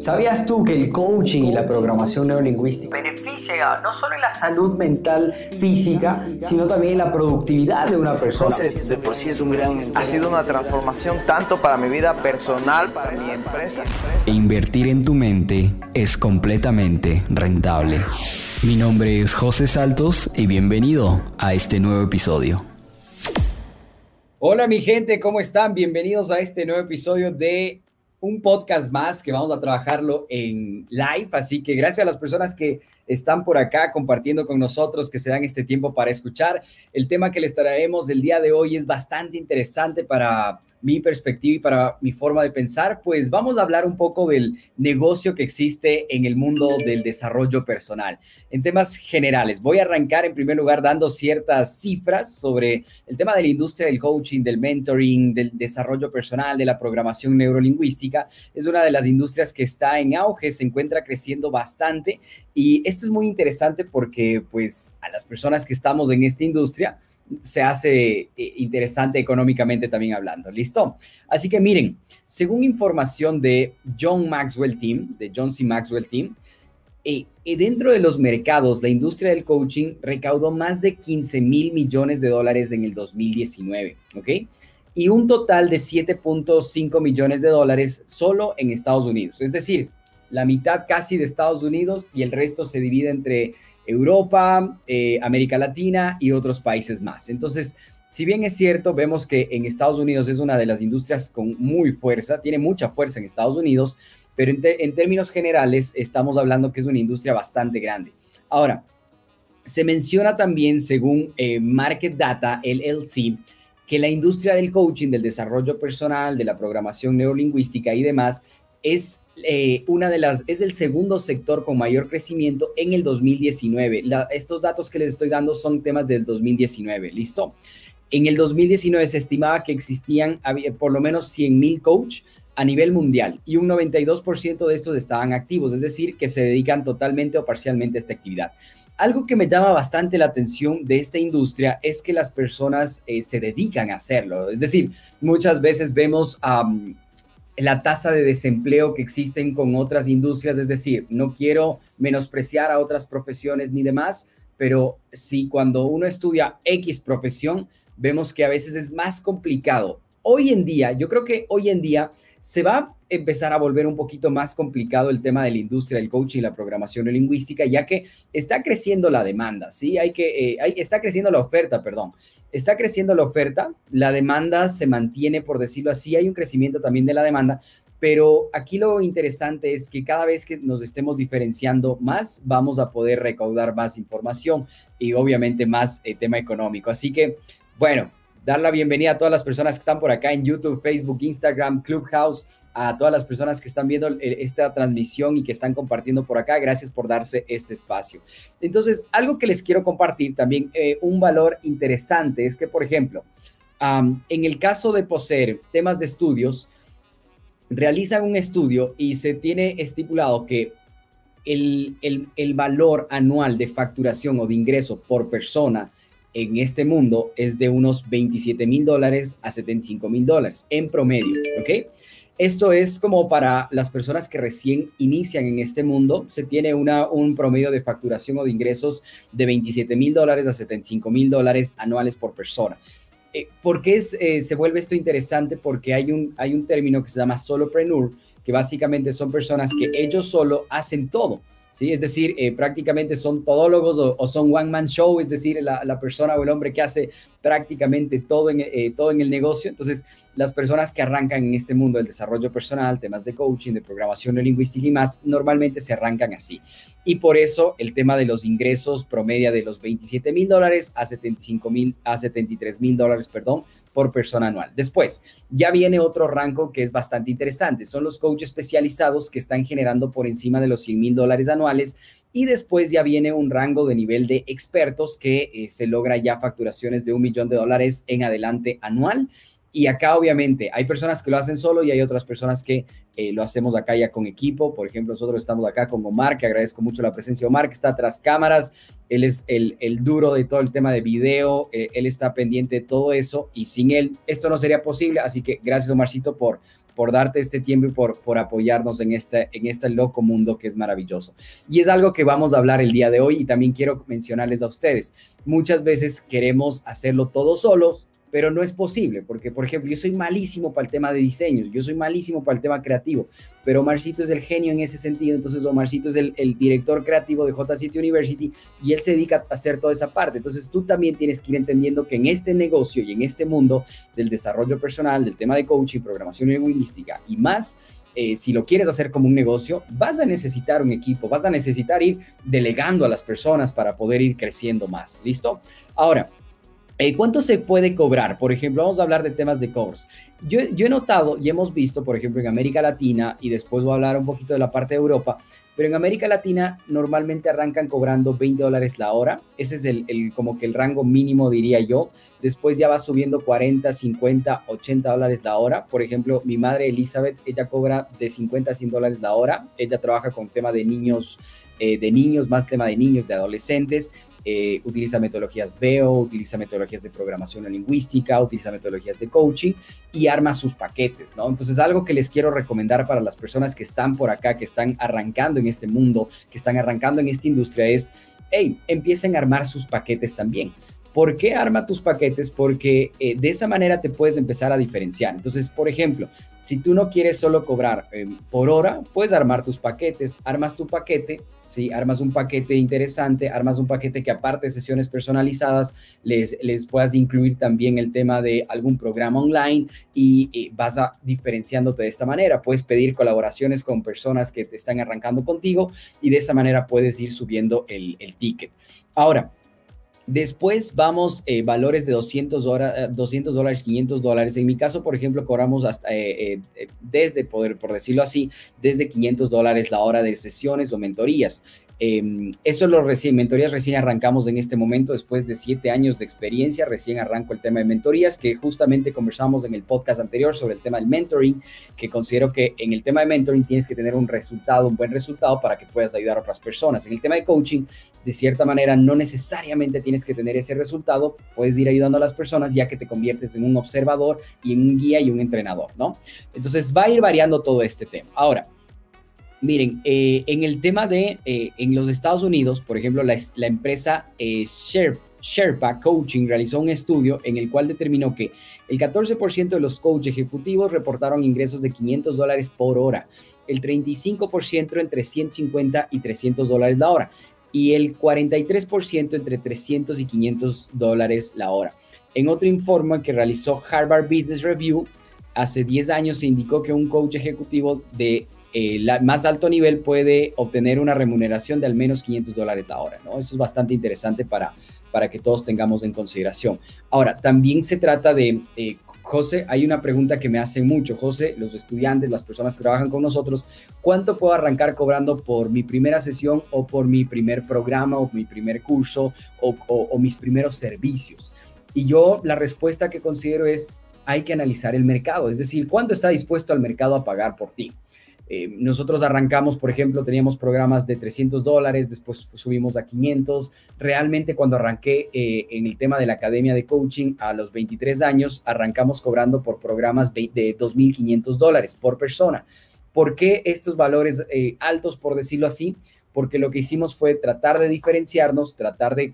¿Sabías tú que el coaching y la programación neurolingüística beneficia no solo en la salud mental física, sino también en la productividad de una persona? De por sí es un gran... Ha sido una transformación tanto para mi vida personal, para mi empresa. E invertir en tu mente es completamente rentable. Mi nombre es José Saltos y bienvenido a este nuevo episodio. Hola mi gente, ¿cómo están? Bienvenidos a este nuevo episodio de un podcast más que vamos a trabajarlo en live, así que gracias a las personas que están por acá compartiendo con nosotros, que se dan este tiempo para escuchar. El tema que les traeremos el día de hoy es bastante interesante para mi perspectiva y para mi forma de pensar, pues vamos a hablar un poco del negocio que existe en el mundo del desarrollo personal. En temas generales, voy a arrancar en primer lugar dando ciertas cifras sobre el tema de la industria del coaching, del mentoring, del desarrollo personal, de la programación neurolingüística. Es una de las industrias que está en auge, se encuentra creciendo bastante y esto es muy interesante porque pues a las personas que estamos en esta industria se hace eh, interesante económicamente también hablando. ¿Listo? Así que miren, según información de John Maxwell Team, de John C. Maxwell Team, eh, eh, dentro de los mercados, la industria del coaching recaudó más de 15 mil millones de dólares en el 2019, ¿ok? Y un total de 7.5 millones de dólares solo en Estados Unidos. Es decir, la mitad casi de Estados Unidos y el resto se divide entre Europa, eh, América Latina y otros países más. Entonces, si bien es cierto, vemos que en Estados Unidos es una de las industrias con muy fuerza, tiene mucha fuerza en Estados Unidos, pero en, términos generales estamos hablando que es una industria bastante grande. Ahora, se menciona también, según eh, Market Data, el LC, que la industria del coaching, del desarrollo personal, de la programación neurolingüística y demás, es eh, una de las, es el segundo sector con mayor crecimiento en el 2019. estos datos que les estoy dando son temas del 2019, ¿listo? En el 2019 se estimaba que existían por lo menos 100 mil coach a nivel mundial y un 92% de estos estaban activos, es decir, que se dedican totalmente o parcialmente a esta actividad. Algo que me llama bastante la atención de esta industria es que las personas eh, se dedican a hacerlo. Es decir, muchas veces vemos a la tasa de desempleo que existen con otras industrias, es decir, no quiero menospreciar a otras profesiones ni demás, pero si cuando uno estudia X profesión, vemos que a veces es más complicado. Hoy en día, yo creo que hoy en día se va a empezar a volver un poquito más complicado el tema de la industria del coaching y la programación lingüística, ya que está creciendo la demanda, ¿sí? Hay que, eh, está creciendo la oferta, perdón. Está creciendo la oferta, la demanda se mantiene, por decirlo así, hay un crecimiento también de la demanda, pero aquí lo interesante es que cada vez que nos estemos diferenciando más, vamos a poder recaudar más información y obviamente más eh, tema económico. Así que, bueno, dar la bienvenida a todas las personas que están por acá en YouTube, Facebook, Instagram, Clubhouse, a todas las personas que están viendo esta transmisión y que están compartiendo por acá. Gracias por darse este espacio. Entonces, algo que les quiero compartir también, eh, un valor interesante es que, por ejemplo, en el caso de poseer temas de estudios, realizan un estudio y se tiene estipulado que el, el valor anual de facturación o de ingreso por persona en este mundo es de unos 27 mil dólares a 75 mil dólares en promedio, ¿ok? Esto es como para las personas que recién inician en este mundo, se tiene una, un promedio de facturación o de ingresos de 27 mil dólares a 75 mil dólares anuales por persona. Eh, ¿Por qué es, eh, se vuelve esto interesante? Porque hay un, hay un término que se llama solopreneur, que básicamente son personas que ellos solo hacen todo. ¿Sí? Es decir, eh, prácticamente son todólogos o, son one-man show, es decir, la, la, persona o el hombre que hace prácticamente todo en, eh, todo en el negocio. Entonces, las personas que arrancan en este mundo del desarrollo personal, temas de coaching, de programación lingüística y más, normalmente se arrancan así. Y por eso el tema de los ingresos promedia de los 27 mil dólares a 75 mil, a 73 mil dólares, perdón, por persona anual. Después, ya viene otro rango que es bastante interesante. Son los coaches especializados que están generando por encima de los 100 mil dólares anuales. Y después ya viene un rango de nivel de expertos que eh, se logra ya facturaciones de un millón de dólares en adelante anual. Y acá obviamente hay personas que lo hacen solo y hay otras personas que eh, lo hacemos acá ya con equipo. Por ejemplo, nosotros estamos acá con Omar, que agradezco mucho la presencia de Omar, que está tras cámaras. Él es el, el duro de todo el tema de video. Eh, él está pendiente de todo eso y sin él esto no sería posible. Así que gracias Omarcito por, por darte este tiempo y por, por apoyarnos en este, en este loco mundo que es maravilloso. Y es algo que vamos a hablar el día de hoy y también quiero mencionarles a ustedes. Muchas veces queremos hacerlo todos solos, pero no es posible, porque por ejemplo, yo soy malísimo para el tema de diseños, yo soy malísimo para el tema creativo, pero Omarcito es el genio en ese sentido, entonces Omarcito es el, director creativo de J City University y él se dedica a hacer toda esa parte, entonces tú también tienes que ir entendiendo que en este negocio y en este mundo del desarrollo personal, del tema de coaching, programación lingüística y más, eh, si lo quieres hacer como un negocio, vas a necesitar un equipo, vas a necesitar ir delegando a las personas para poder ir creciendo más. ¿Listo? Ahora, eh, ¿Cuánto se puede cobrar? Por ejemplo, vamos a hablar de temas de cobros. Yo, he notado y hemos visto, por ejemplo, en América Latina, y después voy a hablar un poquito de la parte de Europa, pero en América Latina normalmente arrancan cobrando 20 dólares la hora. Ese es el, como que el rango mínimo, diría yo. Después ya va subiendo 40, 50, 80 dólares la hora. Por ejemplo, mi madre Elizabeth, ella cobra de 50 a 100 dólares la hora. Ella trabaja con tema de niños, eh, de niños, más tema de niños, de adolescentes. Eh, utiliza metodologías BEO, utiliza metodologías de programación lingüística, utiliza metodologías de coaching y arma sus paquetes, ¿no? Entonces, algo que les quiero recomendar para las personas que están por acá, que están arrancando en este mundo, que están arrancando en esta industria es, hey, empiecen a armar sus paquetes también. ¿Por qué arma tus paquetes? Porque eh, de esa manera te puedes empezar a diferenciar. Entonces, por ejemplo, si tú no quieres solo cobrar eh, por hora, puedes armar tus paquetes. Armas tu paquete, ¿sí? Armas un paquete interesante, armas un paquete que aparte de sesiones personalizadas, les, les puedas incluir también el tema de algún programa online y, vas a diferenciándote de esta manera. Puedes pedir colaboraciones con personas que están arrancando contigo y de esa manera puedes ir subiendo el, el ticket. Ahora, Después vamos eh, valores de 200, 200 dólares, 500 dólares. En mi caso, por ejemplo, cobramos hasta eh, eh, desde, poder, por decirlo así, desde 500 dólares la hora de sesiones o mentorías. Em, eso es lo recién, mentorías recién arrancamos en este momento, después de siete años de experiencia, recién arranco el tema de mentorías, que justamente conversamos en el podcast anterior sobre el tema del mentoring, que considero que en el tema de mentoring tienes que tener un resultado, un buen resultado para que puedas ayudar a otras personas. En el tema de coaching, de cierta manera, no necesariamente tienes que tener ese resultado, puedes ir ayudando a las personas ya que te conviertes en un observador y en un guía y un entrenador, ¿no? Entonces va a ir variando todo este tema. Ahora, Miren, eh, en el tema de, eh, en los Estados Unidos, por ejemplo, la, empresa eh, Sherpa Coaching realizó un estudio en el cual determinó que el 14% de los coaches ejecutivos reportaron ingresos de 500 dólares por hora, el 35% entre 150 y 300 dólares la hora y el 43% entre 300 y 500 dólares la hora. En otro informe que realizó Harvard Business Review, hace 10 años se indicó que un coach ejecutivo de el eh, más alto nivel puede obtener una remuneración de al menos 500 dólares la hora, ¿no? Eso es bastante interesante para, para que todos tengamos en consideración. Ahora, también se trata de, eh, José, hay una pregunta que me hacen mucho, José, los estudiantes, las personas que trabajan con nosotros, ¿cuánto puedo arrancar cobrando por mi primera sesión o por mi primer programa o mi primer curso o, o mis primeros servicios? Y yo la respuesta que considero es, hay que analizar el mercado, es decir, ¿cuánto está dispuesto al mercado a pagar por ti? Eh, nosotros arrancamos, por ejemplo, teníamos programas de 300 dólares, después subimos a 500. Realmente cuando arranqué eh, en el tema de la academia de coaching a los 23 años, arrancamos cobrando por programas de 2.500 dólares por persona. ¿Por qué estos valores eh, altos, por decirlo así? Porque lo que hicimos fue tratar de diferenciarnos, tratar de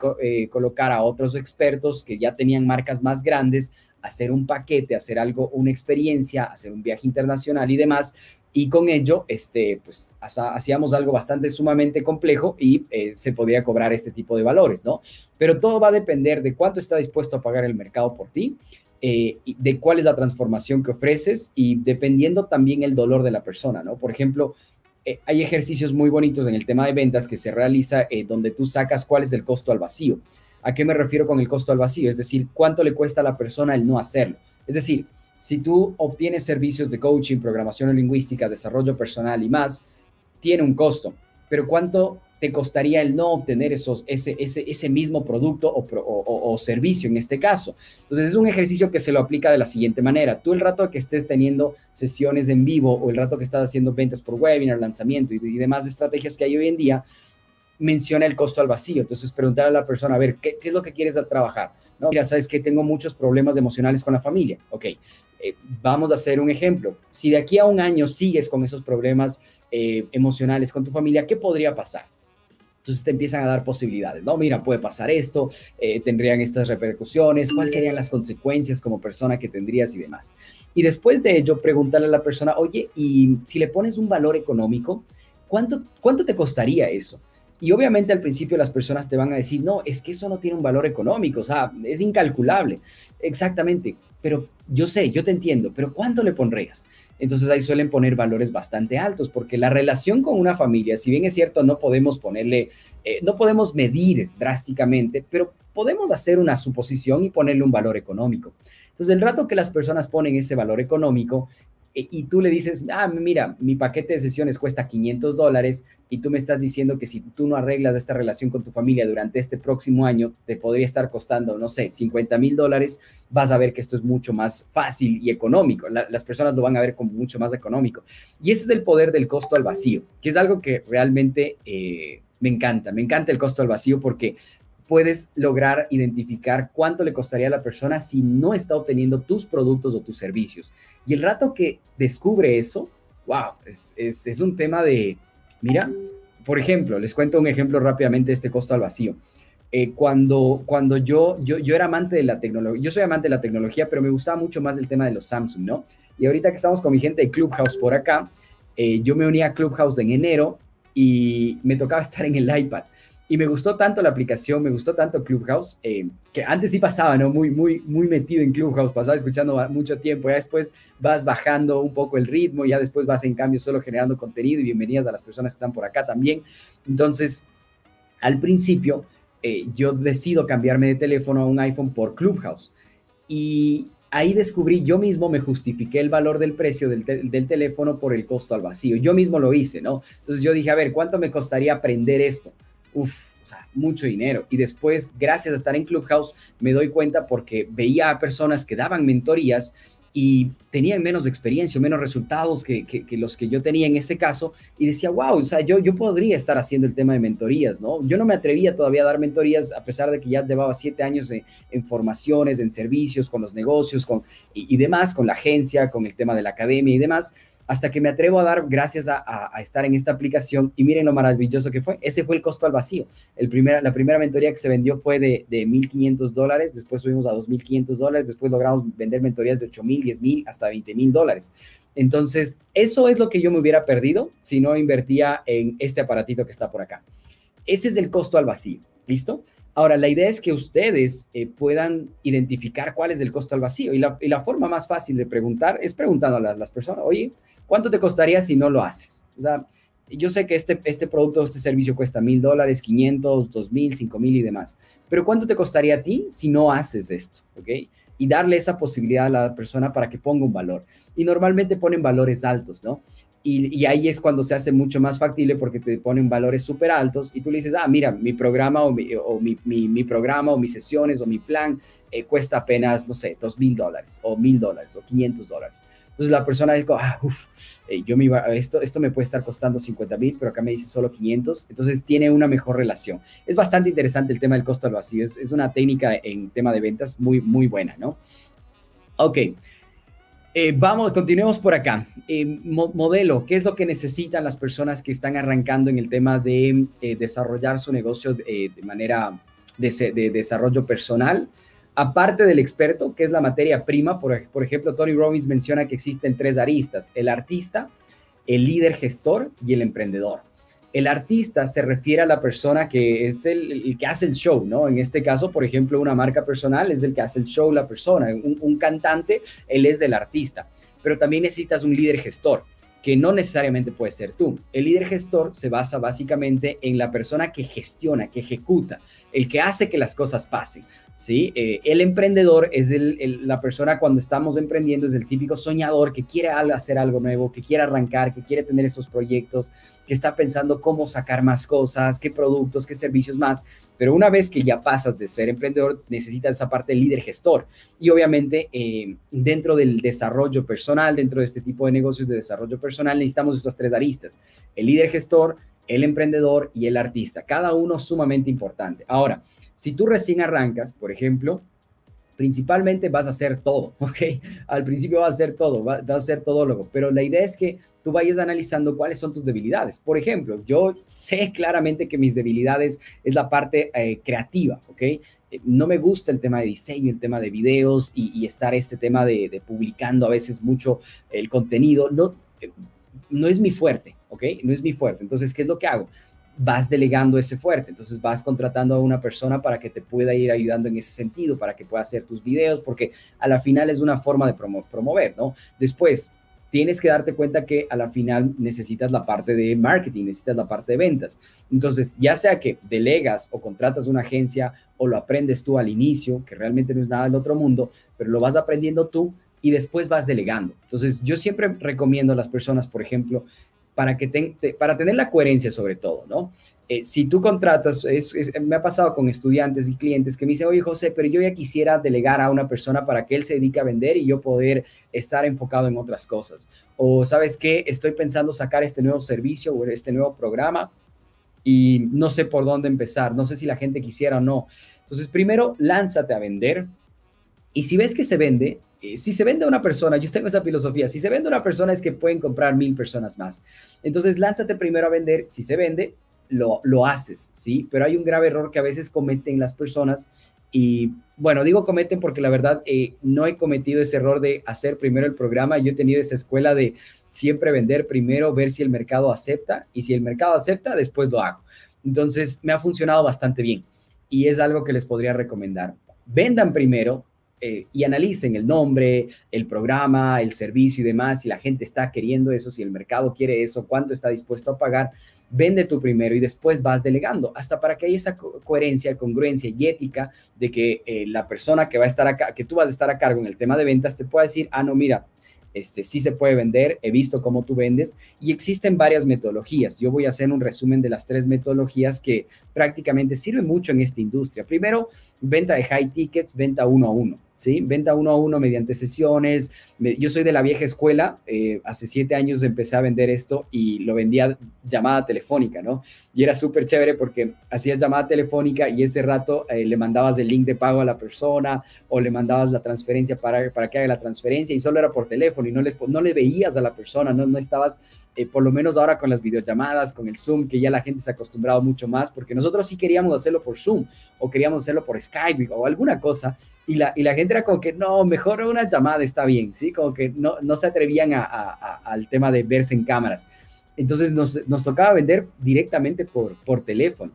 colocar a otros expertos que ya tenían marcas más grandes, hacer un paquete, hacer algo, una experiencia, hacer un viaje internacional y demás, y con ello, este, pues hacíamos algo bastante sumamente complejo y eh, se podía cobrar este tipo de valores, ¿no? Pero todo va a depender de cuánto está dispuesto a pagar el mercado por ti, eh, de cuál es la transformación que ofreces y dependiendo también el dolor de la persona, ¿no? Por ejemplo, eh, hay ejercicios muy bonitos en el tema de ventas que se realiza donde tú sacas cuál es el costo al vacío. ¿A qué me refiero con el costo al vacío? Es decir, cuánto le cuesta a la persona el no hacerlo. Es decir, si tú obtienes servicios de coaching, programación lingüística, desarrollo personal y más, tiene un costo. Pero ¿cuánto te costaría el no obtener esos, ese, ese, ese mismo producto o, servicio en este caso? Entonces es un ejercicio que se lo aplica de la siguiente manera. Tú el rato que estés teniendo sesiones en vivo o el rato que estás haciendo ventas por webinar, lanzamiento y demás estrategias que hay hoy en día, menciona el costo al vacío. Entonces, preguntar a la persona, a ver, ¿qué, es lo que quieres trabajar? No, mira, sabes que tengo muchos problemas emocionales con la familia. Ok, eh, vamos a hacer un ejemplo. Si de aquí a un año sigues con esos problemas eh, emocionales con tu familia, ¿qué podría pasar? Entonces te empiezan a dar posibilidades, ¿no? Mira, puede pasar esto, eh, tendrían estas repercusiones, cuáles serían las consecuencias como persona que tendrías y demás. Y después de ello, preguntarle a la persona, oye, y si le pones un valor económico, ¿cuánto, cuánto te costaría eso? Y obviamente al principio las personas te van a decir, no, es que eso no tiene un valor económico, o sea, es incalculable. Exactamente, pero yo sé, yo te entiendo, pero ¿cuánto le pondrías? Entonces ahí suelen poner valores bastante altos, porque la relación con una familia, si bien es cierto, no podemos ponerle, eh, no podemos medir drásticamente, pero podemos hacer una suposición y ponerle un valor económico. Entonces, el rato que las personas ponen ese valor económico, y tú le dices, ah, mira, mi paquete de sesiones cuesta 500 dólares y tú me estás diciendo que si tú no arreglas esta relación con tu familia durante este próximo año, te podría estar costando, no sé, 50 mil dólares, vas a ver que esto es mucho más fácil y económico. las personas lo van a ver como mucho más económico. Y ese es el poder del costo al vacío, que es algo que realmente... Eh, me encanta, me encanta el costo al vacío porque puedes lograr identificar cuánto le costaría a la persona si no está obteniendo tus productos o tus servicios. Y el rato que descubre eso, wow, es, un tema de, mira, por ejemplo, les cuento un ejemplo rápidamente de este costo al vacío. Eh, cuando, cuando yo, yo, yo era amante de la tecnología, yo soy amante de la tecnología, pero me gustaba mucho más el tema de los Samsung, ¿no? Y ahorita que estamos con mi gente de Clubhouse por acá, eh, yo me uní a Clubhouse en enero y me tocaba estar en el iPad. Y me gustó tanto la aplicación, me gustó tanto Clubhouse, eh, que antes sí pasaba, ¿no? Muy, muy, muy metido en Clubhouse, pasaba escuchando mucho tiempo, ya después vas bajando un poco el ritmo, ya después vas en cambio solo generando contenido y bienvenidas a las personas que están por acá también. Entonces, al principio, eh, yo decido cambiarme de teléfono a un iPhone por Clubhouse. Y ahí descubrí, yo mismo me justifiqué el valor del precio del, del, teléfono por el costo al vacío. Yo mismo lo hice, ¿no? Entonces yo dije, a ver, ¿cuánto me costaría aprender esto? Uf, o sea, mucho dinero. Y después, gracias a estar en Clubhouse, me doy cuenta porque veía a personas que daban mentorías y tenían menos experiencia, menos resultados que, los que yo tenía en ese caso, y decía, wow, o sea, yo, yo podría estar haciendo el tema de mentorías, ¿no? Yo no me atrevía todavía a dar mentorías, a pesar de que ya llevaba siete años en, formaciones, en servicios, con los negocios, con, y demás, con la agencia, con el tema de la academia y demás, hasta que me atrevo a dar gracias a, estar en esta aplicación y miren lo maravilloso que fue. Ese fue el costo al vacío. El la primera mentoría que se vendió fue de, de 1.500 dólares, después subimos a 2.500 dólares, después logramos vender mentorías de 8.000, 10.000, hasta 20.000 dólares. Entonces, eso es lo que yo me hubiera perdido si no invertía en este aparatito que está por acá. Ese es el costo al vacío. ¿Listo? Ahora, la idea es que ustedes eh, puedan identificar cuál es el costo al vacío. Y la, y la, forma más fácil de preguntar es preguntando a las, las personas, oye, ¿Cuánto te costaría si no lo haces? O sea, yo sé que este, este producto, este servicio cuesta mil dólares, 500, 2000, 5000 y demás. Pero ¿cuánto te costaría a ti si no haces esto? ¿Ok? Y darle esa posibilidad a la persona para que ponga un valor. Y normalmente ponen valores altos, ¿no? Y, y, ahí es cuando se hace mucho más factible porque te ponen valores súper altos y tú le dices, ah, mira, mi programa o mi, o mi, mi, programa o mis sesiones o mi plan eh, cuesta apenas, no sé, dos mil dólares o mil dólares o 500 dólares. Entonces la persona dijo, ah, uff, eh, yo me iba, esto, esto me puede estar costando 50 mil, pero acá me dice solo 500. Entonces tiene una mejor relación. Es bastante interesante el tema del costo al vacío. Es, es una técnica en tema de ventas muy, muy buena, ¿no? Ok. Eh, vamos, continuemos por acá. Eh, modelo, ¿qué es lo que necesitan las personas que están arrancando en el tema de desarrollar su negocio de manera de desarrollo personal? Aparte del experto, que es la materia prima, por, ejemplo, Tony Robbins menciona que existen tres aristas, el artista, el líder gestor y el emprendedor. El artista se refiere a la persona que es el, que hace el show, ¿no? En este caso, por ejemplo, una marca personal es el que hace el show, la persona. Un, un cantante, él es el artista. Pero también necesitas un líder gestor que no necesariamente puede ser tú. El líder gestor se basa básicamente en la persona que gestiona, que ejecuta, el que hace que las cosas pasen. ¿Sí? Eh, el emprendedor es la persona cuando estamos emprendiendo, es el típico soñador que quiere hacer algo nuevo, que quiere arrancar, que quiere tener esos proyectos, que está pensando cómo sacar más cosas, qué productos, qué servicios más. Pero una vez que ya pasas de ser emprendedor, necesitas esa parte de líder gestor. Y obviamente eh, dentro del desarrollo personal, dentro de este tipo de negocios de desarrollo personal, necesitamos estas tres aristas. El líder gestor, el emprendedor y el artista, cada uno sumamente importante. Ahora, si tú recién arrancas, por ejemplo, principalmente vas a hacer todo, ¿ok? Al principio vas a hacer todo, vas, a ser todólogo, pero la idea es que tú vayas analizando cuáles son tus debilidades. Por ejemplo, yo sé claramente que mis debilidades es la parte eh, creativa, ¿ok? Eh, no me gusta el tema de diseño, el tema de videos y, estar este tema de, publicando a veces mucho el contenido. No, eh, no es mi fuerte, ¿ok? No es mi fuerte. Entonces, ¿qué es lo que hago? Vas delegando ese fuerte. Entonces vas contratando a una persona para que te pueda ir ayudando en ese sentido, para que pueda hacer tus videos, porque a la final es una forma de promover, ¿no? Después, tienes que darte cuenta que a la final necesitas la parte de marketing, necesitas la parte de ventas. Entonces, ya sea que delegas o contratas una agencia o lo aprendes tú al inicio, que realmente no es nada del otro mundo, pero lo vas aprendiendo tú y después vas delegando. Entonces, yo siempre recomiendo a las personas, por ejemplo, para, que para tener la coherencia sobre todo, ¿no? Eh, si tú contratas, me ha pasado con estudiantes y clientes que me dicen, oye José, pero yo ya quisiera delegar a una persona para que él se dedique a vender y yo poder estar enfocado en otras cosas. O sabes qué, estoy pensando sacar este nuevo servicio o este nuevo programa y no sé por dónde empezar, no sé si la gente quisiera o no. Entonces, primero, lánzate a vender y si ves que se vende, si se vende a una persona, yo tengo esa filosofía, si se vende a una persona es que pueden comprar mil personas más. Entonces, lánzate primero a vender, si se vende, lo, lo haces, ¿sí? Pero hay un grave error que a veces cometen las personas y, bueno, digo cometen porque la verdad eh, no he cometido ese error de hacer primero el programa, yo he tenido esa escuela de siempre vender primero, ver si el mercado acepta y si el mercado acepta, después lo hago. Entonces, me ha funcionado bastante bien y es algo que les podría recomendar. Vendan primero, eh, y analicen el nombre, el programa, el servicio y demás, si la gente está queriendo eso, si el mercado quiere eso, cuánto está dispuesto a pagar, vende tú primero y después vas delegando, hasta para que haya esa coherencia, congruencia y ética de que eh, la persona que va a estar que tú vas a estar a cargo en el tema de ventas, te pueda decir, ah, no, mira, este, sí se puede vender, he visto cómo tú vendes y existen varias metodologías. Yo voy a hacer un resumen de las tres metodologías que prácticamente sirven mucho en esta industria. Primero, venta de high tickets, venta uno a uno. ¿Sí? Venta uno a uno mediante sesiones. Yo soy de la vieja escuela, eh, hace siete años empecé a vender esto y lo vendía llamada telefónica, ¿no? Y era súper chévere porque hacías llamada telefónica y ese rato eh, le mandabas el link de pago a la persona o le mandabas la transferencia para, para que haga la transferencia y solo era por teléfono y no, les, no le veías a la persona, no, no estabas, eh, por lo menos ahora con las videollamadas, con el Zoom, que ya la gente se ha acostumbrado mucho más, porque nosotros sí queríamos hacerlo por Zoom o queríamos hacerlo por Skype o alguna cosa y la, y la gente era como que, no, mejor una llamada está bien, ¿sí? Como que no, no se atrevían a, al tema de verse en cámaras. Entonces nos, nos tocaba vender directamente por, por teléfono.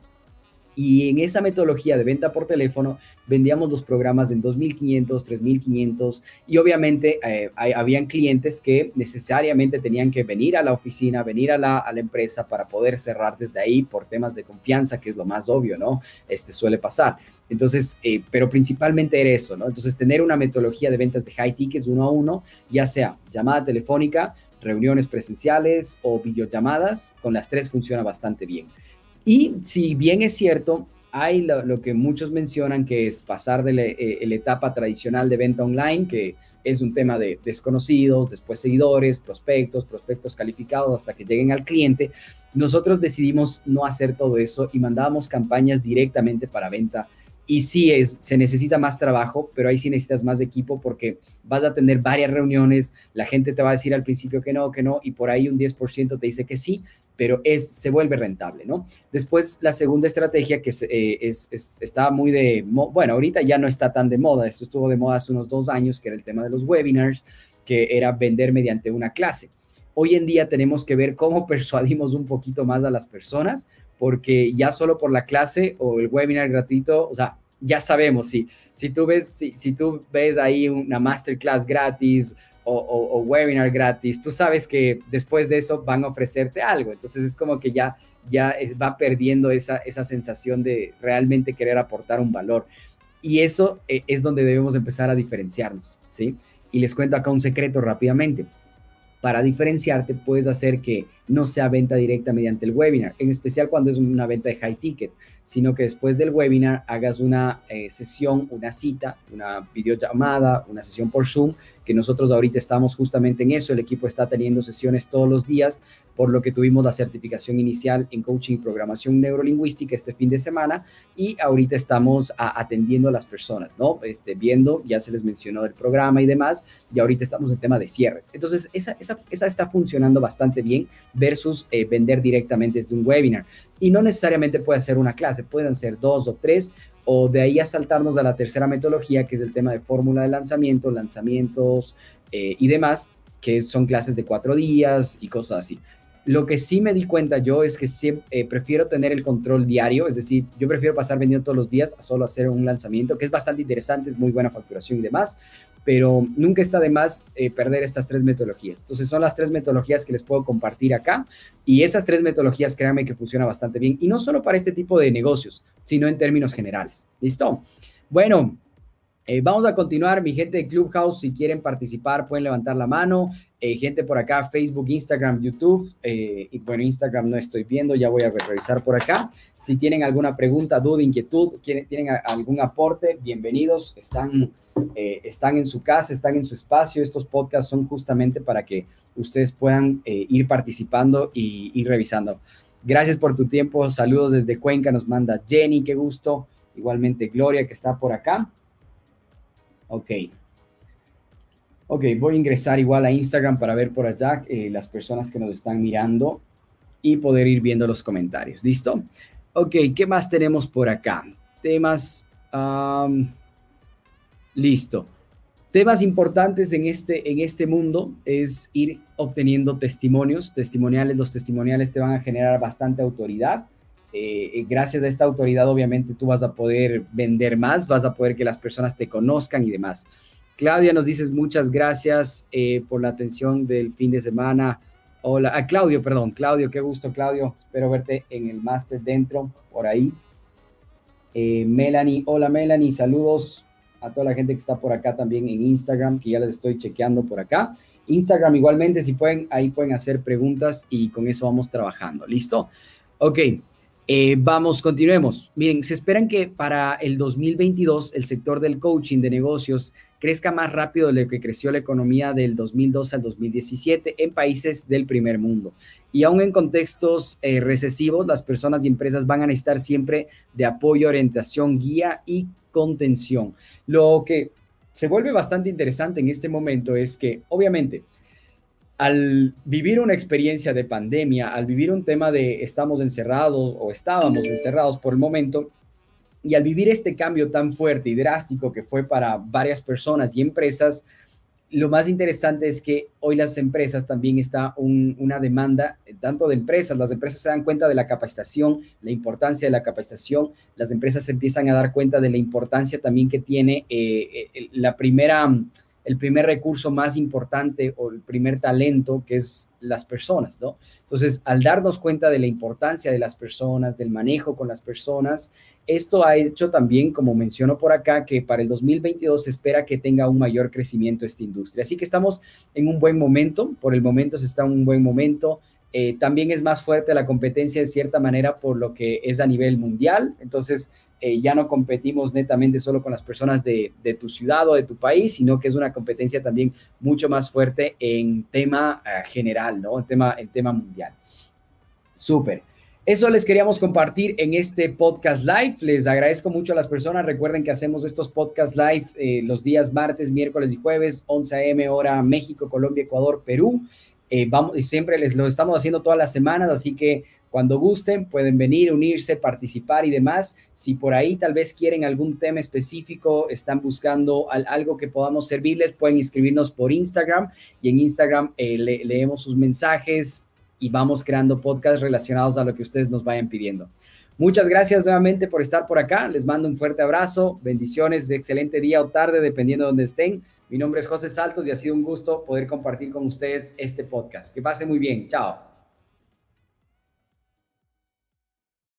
Y en esa metodología de venta por teléfono vendíamos los programas en 2.500, 3.500 y obviamente eh, habían clientes que necesariamente tenían que venir a la oficina, venir a la, a la, empresa para poder cerrar desde ahí por temas de confianza, que es lo más obvio, ¿no? Este suele pasar. Entonces, eh, pero principalmente era eso, ¿no? Entonces, tener una metodología de ventas de high tickets uno a uno, ya sea llamada telefónica, reuniones presenciales o videollamadas, con las tres funciona bastante bien. Y si bien es cierto, hay lo, que muchos mencionan que es pasar de eh, la, etapa tradicional de venta online, que es un tema de desconocidos, después seguidores, prospectos, prospectos calificados hasta que lleguen al cliente. Nosotros decidimos no hacer todo eso y mandábamos campañas directamente para venta y sí es, se necesita más trabajo, pero ahí sí necesitas más equipo porque vas a tener varias reuniones, la gente te va a decir al principio que no, que no, y por ahí un 10% te dice que sí, pero es, se vuelve rentable, ¿no? Después, la segunda estrategia que eh, es, es, estaba muy de, bueno, ahorita ya no está tan de moda, esto estuvo de moda hace unos dos años, que era el tema de los webinars, que era vender mediante una clase. Hoy en día tenemos que ver cómo persuadimos un poquito más a las personas porque ya solo por la clase o el webinar gratuito, o sea, ya sabemos, si, si, tú, ves, si, si tú ves ahí una masterclass gratis o, webinar gratis, tú sabes que después de eso van a ofrecerte algo. Entonces es como que ya, ya va perdiendo esa, esa sensación de realmente querer aportar un valor. Y eso eh, es donde debemos empezar a diferenciarnos, ¿sí? Y les cuento acá un secreto rápidamente. Para diferenciarte puedes hacer que no sea venta directa mediante el webinar, en especial cuando es una venta de high ticket, sino que después del webinar hagas una eh, sesión, una cita, una videollamada, una sesión por Zoom, que nosotros ahorita estamos justamente en eso, el equipo está teniendo sesiones todos los días, por lo que tuvimos la certificación inicial en coaching y programación neurolingüística este fin de semana y ahorita estamos atendiendo a las personas, ¿no? Este, viendo, ya se les mencionó el programa y demás, y ahorita estamos en tema de cierres. Entonces, esa, esa, esa está funcionando bastante bien versus eh, vender directamente desde un webinar. Y no necesariamente puede ser una clase, pueden ser dos o tres, o de ahí a saltarnos a la tercera metodología, que es el tema de fórmula de lanzamiento, lanzamientos eh, y demás, que son clases de cuatro días y cosas así. Lo que sí me di cuenta yo es que siempre, eh, prefiero tener el control diario, es decir, yo prefiero pasar vendiendo todos los días a solo hacer un lanzamiento, que es bastante interesante, es muy buena facturación y demás, pero nunca está de más eh, perder estas tres metodologías. Entonces son las tres metodologías que les puedo compartir acá y esas tres metodologías, créanme que funciona bastante bien y no solo para este tipo de negocios, sino en términos generales. ¿Listo? Bueno, eh, vamos a continuar, mi gente de Clubhouse, si quieren participar pueden levantar la mano. Eh, gente por acá, Facebook, Instagram, YouTube. Eh, y bueno, Instagram no estoy viendo, ya voy a revisar por acá. Si tienen alguna pregunta, duda, inquietud, tienen algún aporte, bienvenidos. Están, están en su casa, están en su espacio. Estos podcasts son justamente para que ustedes puedan ir participando y ir revisando. Gracias por tu tiempo. Saludos desde Cuenca, nos manda Jenny, qué gusto. Igualmente Gloria, que está por acá. Ok. Ok, voy a ingresar igual a Instagram para ver por allá eh, las personas que nos están mirando y poder ir viendo los comentarios. ¿Listo? Ok, ¿qué más tenemos por acá? Temas... listo. Temas importantes en este, en este mundo es ir obteniendo testimonios, testimoniales. Los testimoniales te van a generar bastante autoridad. Eh, eh, gracias a esta autoridad, obviamente, tú vas a poder vender más, vas a poder que las personas te conozcan y demás. Claudia, nos dices muchas gracias eh, por la atención del fin de semana. Hola, ah, Claudio, perdón, Claudio, qué gusto, Claudio. Espero verte en el máster dentro, por ahí. Melanie, hola Melanie, saludos a toda la gente que está por acá también en Instagram, que ya les estoy chequeando por acá. Instagram igualmente, si pueden, ahí pueden hacer preguntas y con eso vamos trabajando. ¿Listo? Ok. Eh, vamos, continuemos. Miren, se esperan que para el 2022 el sector del coaching de negocios crezca más rápido de lo que creció la economía del 2002 al 2017 en países del primer mundo. Y aún en contextos eh, recesivos, las personas y empresas van a necesitar siempre de apoyo, orientación, guía y contención. Lo que se vuelve bastante interesante en este momento es que, obviamente, al vivir una experiencia de pandemia, al vivir un tema de estamos encerrados o estábamos encerrados por el momento, y al vivir este cambio tan fuerte y drástico que fue para varias personas y empresas, lo más interesante es que hoy las empresas también está una demanda, tanto de empresas, las empresas se dan cuenta de la capacitación, la importancia de la capacitación, las empresas empiezan a dar cuenta de la importancia también que tiene eh, eh, la primera el primer recurso más importante o el primer talento que es las personas, ¿no? Entonces, al darnos cuenta de la importancia de las personas, del manejo con las personas, esto ha hecho también, como menciono por acá, que para el 2022 se espera que tenga un mayor crecimiento esta industria. Así que estamos en un buen momento, por el momento se está en un buen momento. Eh, también es más fuerte la competencia de cierta manera por lo que es a nivel mundial. Entonces, eh, ya no competimos netamente solo con las personas de, tu ciudad o de tu país, sino que es una competencia también mucho más fuerte en tema eh, general, ¿no? En tema, tema mundial. Súper. Eso les queríamos compartir en este podcast live. Les agradezco mucho a las personas. Recuerden que hacemos estos podcast live eh, los días martes, miércoles y jueves, 11 a.m. hora México, Colombia, Ecuador, Perú. Vamos, y siempre les lo estamos haciendo todas las semanas, así que cuando gusten, pueden venir, unirse, participar y demás. Si por ahí tal vez quieren algún tema específico, están buscando algo que podamos servirles, pueden inscribirnos por Instagram y en Instagram eh, leemos sus mensajes y vamos creando podcasts relacionados a lo que ustedes nos vayan pidiendo. Muchas gracias nuevamente por estar por acá. Les mando un fuerte abrazo, bendiciones, excelente día o tarde, dependiendo de donde estén. Mi nombre es José Saltos y ha sido un gusto poder compartir con ustedes este podcast. Que pase muy bien. Chao.